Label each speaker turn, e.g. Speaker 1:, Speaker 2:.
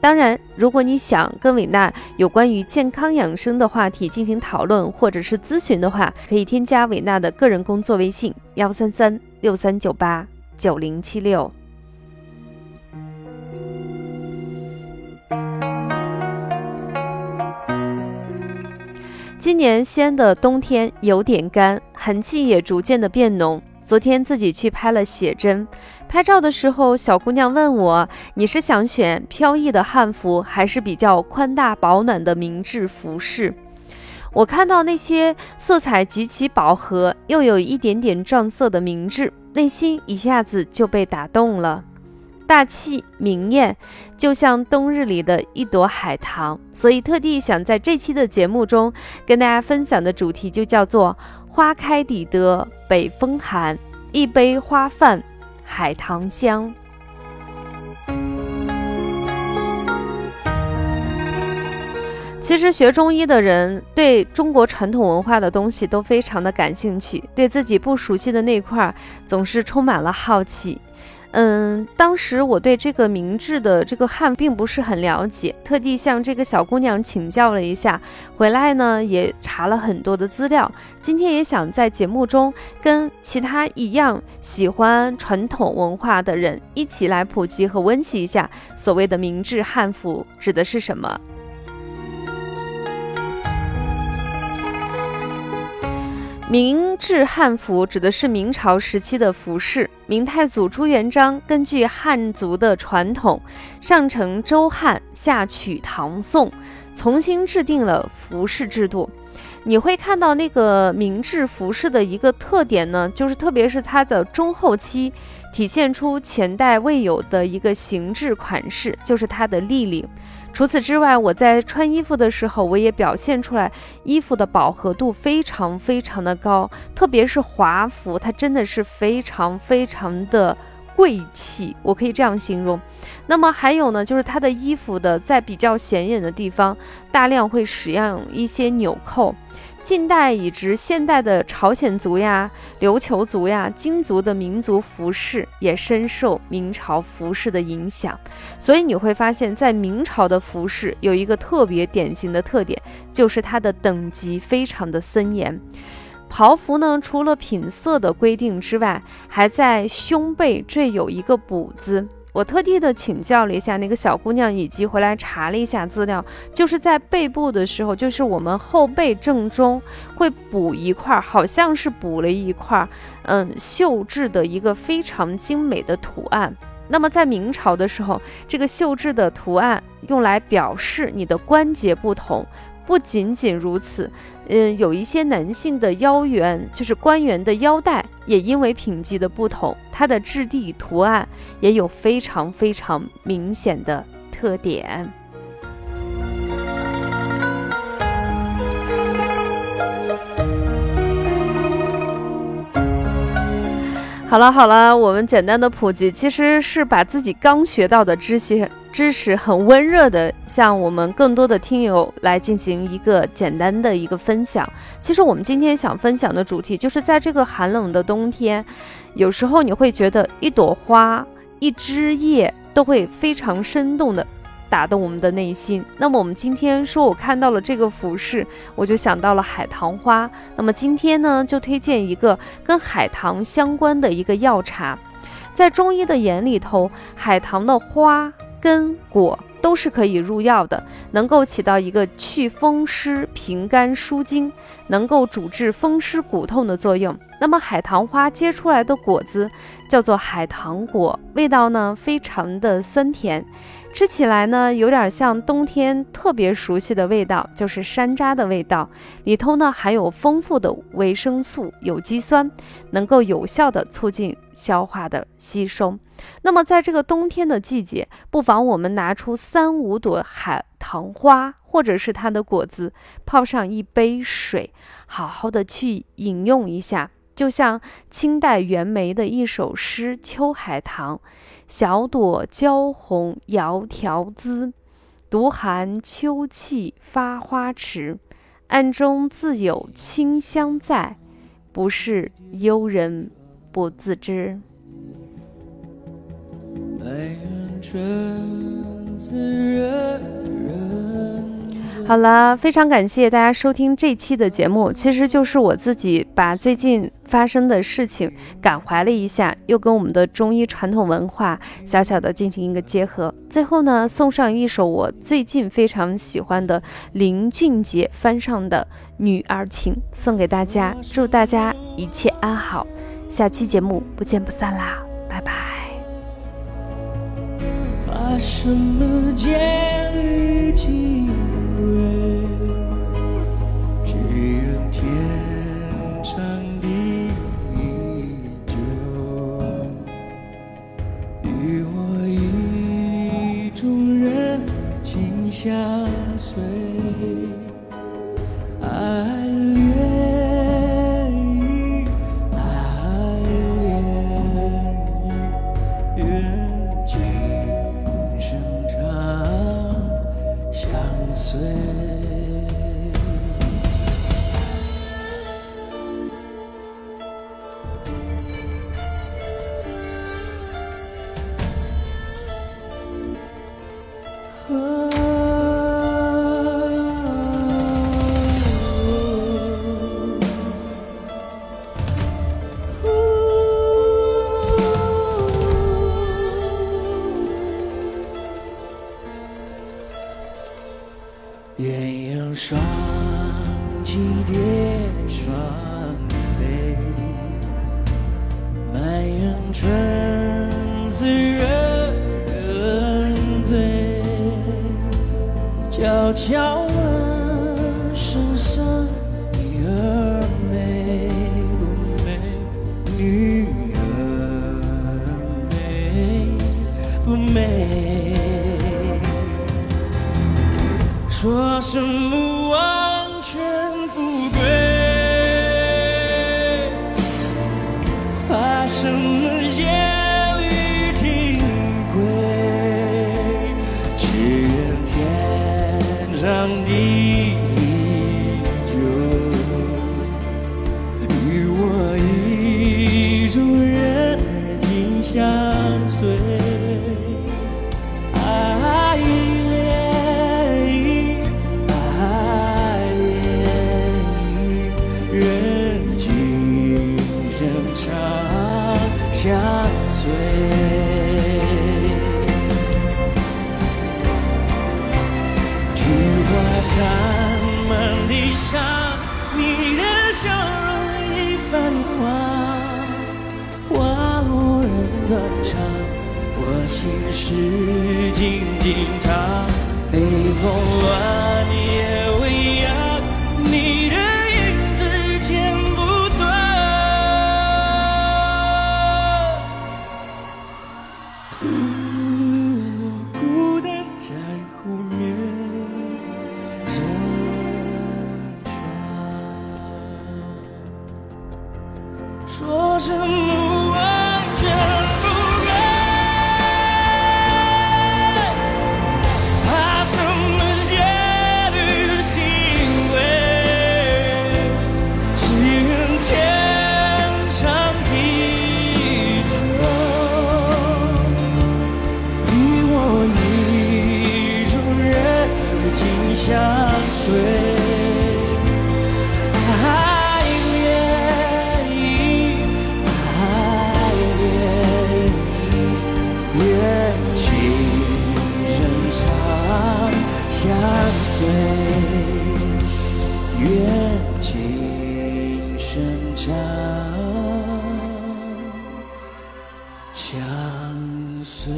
Speaker 1: 当然，如果你想跟伟娜有关于健康养生的话题进行讨论或者是咨询的话，可以添加伟娜的个人工作微信：幺三三六三九八九零七六。今年西安的冬天有点干，寒气也逐渐的变浓。昨天自己去拍了写真，拍照的时候，小姑娘问我：“你是想选飘逸的汉服，还是比较宽大保暖的明制服饰？”我看到那些色彩极其饱和，又有一点点撞色的明制，内心一下子就被打动了。大气明艳，就像冬日里的一朵海棠，所以特地想在这期的节目中跟大家分享的主题就叫做“花开抵得北风寒，一杯花饭海棠香”。其实学中医的人对中国传统文化的东西都非常的感兴趣，对自己不熟悉的那块总是充满了好奇。嗯，当时我对这个明制的这个汉并不是很了解，特地向这个小姑娘请教了一下，回来呢也查了很多的资料。今天也想在节目中跟其他一样喜欢传统文化的人一起来普及和温习一下所谓的明制汉服指的是什么。明制汉服指的是明朝时期的服饰。明太祖朱元璋根据汉族的传统，上承周汉，下取唐宋，重新制定了服饰制度。你会看到那个明制服饰的一个特点呢，就是特别是它的中后期，体现出前代未有的一个形制款式，就是它的立领。除此之外，我在穿衣服的时候，我也表现出来衣服的饱和度非常非常的高，特别是华服，它真的是非常非常的贵气，我可以这样形容。那么还有呢，就是它的衣服的在比较显眼的地方，大量会使用一些纽扣。近代以至现代的朝鲜族呀、琉球族呀、金族的民族服饰也深受明朝服饰的影响，所以你会发现在明朝的服饰有一个特别典型的特点，就是它的等级非常的森严。袍服呢，除了品色的规定之外，还在胸背缀有一个补字。我特地的请教了一下那个小姑娘，以及回来查了一下资料，就是在背部的时候，就是我们后背正中会补一块，好像是补了一块，嗯，绣制的一个非常精美的图案。那么在明朝的时候，这个绣制的图案用来表示你的关节不同。不仅仅如此，嗯，有一些男性的腰圆，就是官员的腰带，也因为品级的不同，它的质地、图案也有非常非常明显的特点。好了好了，我们简单的普及，其实是把自己刚学到的知识知识很温热的向我们更多的听友来进行一个简单的一个分享。其实我们今天想分享的主题，就是在这个寒冷的冬天，有时候你会觉得一朵花、一枝叶都会非常生动的。打动我们的内心。那么我们今天说，我看到了这个服饰，我就想到了海棠花。那么今天呢，就推荐一个跟海棠相关的一个药茶。在中医的眼里头，海棠的花、根、果都是可以入药的，能够起到一个祛风湿、平肝舒筋，能够主治风湿骨痛的作用。那么海棠花结出来的果子叫做海棠果，味道呢非常的酸甜。吃起来呢，有点像冬天特别熟悉的味道，就是山楂的味道。里头呢含有丰富的维生素、有机酸，能够有效的促进消化的吸收。那么在这个冬天的季节，不妨我们拿出三五朵海糖花，或者是它的果子，泡上一杯水，好好的去饮用一下。就像清代袁枚的一首诗《秋海棠》：“小朵娇红窈窕姿，独含秋气发花迟。暗中自有清香在，不是幽人不自知。”好了，非常感谢大家收听这期的节目。其实就是我自己把最近发生的事情感怀了一下，又跟我们的中医传统文化小小的进行一个结合。最后呢，送上一首我最近非常喜欢的林俊杰翻唱的《女儿情》，送给大家。祝大家一切安好，下期节目不见不散啦，拜拜。怕什么相随。
Speaker 2: 悄悄问声声女儿美不美？女儿美不美？说什么我心事静静藏，北风乱。相随